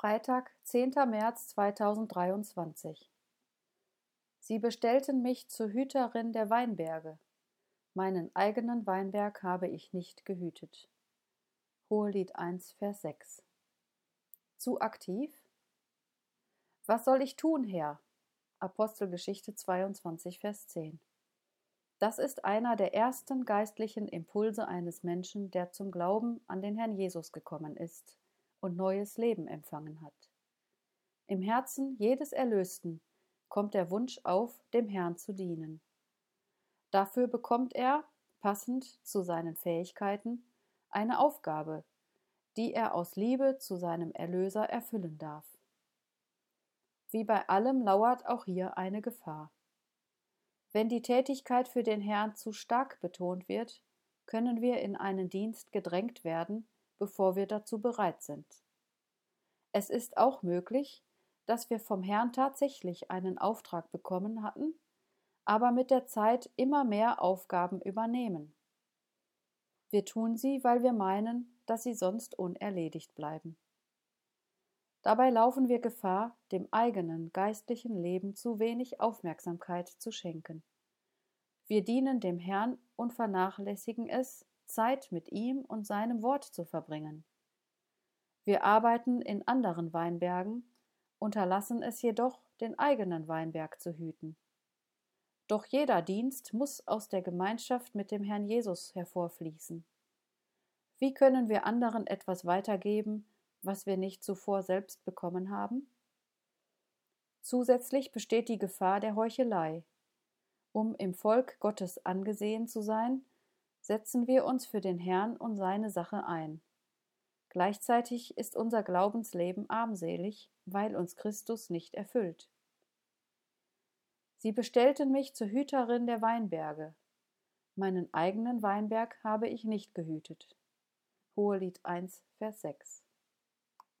Freitag, 10. März 2023 Sie bestellten mich zur Hüterin der Weinberge. Meinen eigenen Weinberg habe ich nicht gehütet. Hohelied 1, Vers 6 Zu aktiv? Was soll ich tun, Herr? Apostelgeschichte 22, Vers 10 Das ist einer der ersten geistlichen Impulse eines Menschen, der zum Glauben an den Herrn Jesus gekommen ist und neues Leben empfangen hat. Im Herzen jedes Erlösten kommt der Wunsch auf, dem Herrn zu dienen. Dafür bekommt er, passend zu seinen Fähigkeiten, eine Aufgabe, die er aus Liebe zu seinem Erlöser erfüllen darf. Wie bei allem lauert auch hier eine Gefahr. Wenn die Tätigkeit für den Herrn zu stark betont wird, können wir in einen Dienst gedrängt werden, bevor wir dazu bereit sind. Es ist auch möglich, dass wir vom Herrn tatsächlich einen Auftrag bekommen hatten, aber mit der Zeit immer mehr Aufgaben übernehmen. Wir tun sie, weil wir meinen, dass sie sonst unerledigt bleiben. Dabei laufen wir Gefahr, dem eigenen geistlichen Leben zu wenig Aufmerksamkeit zu schenken. Wir dienen dem Herrn und vernachlässigen es, Zeit mit ihm und seinem Wort zu verbringen. Wir arbeiten in anderen Weinbergen, unterlassen es jedoch, den eigenen Weinberg zu hüten. Doch jeder Dienst muss aus der Gemeinschaft mit dem Herrn Jesus hervorfließen. Wie können wir anderen etwas weitergeben, was wir nicht zuvor selbst bekommen haben? Zusätzlich besteht die Gefahr der Heuchelei. Um im Volk Gottes angesehen zu sein, setzen wir uns für den Herrn und seine Sache ein. Gleichzeitig ist unser Glaubensleben armselig, weil uns Christus nicht erfüllt. Sie bestellten mich zur Hüterin der Weinberge. Meinen eigenen Weinberg habe ich nicht gehütet. Hohelied 1, Vers 6.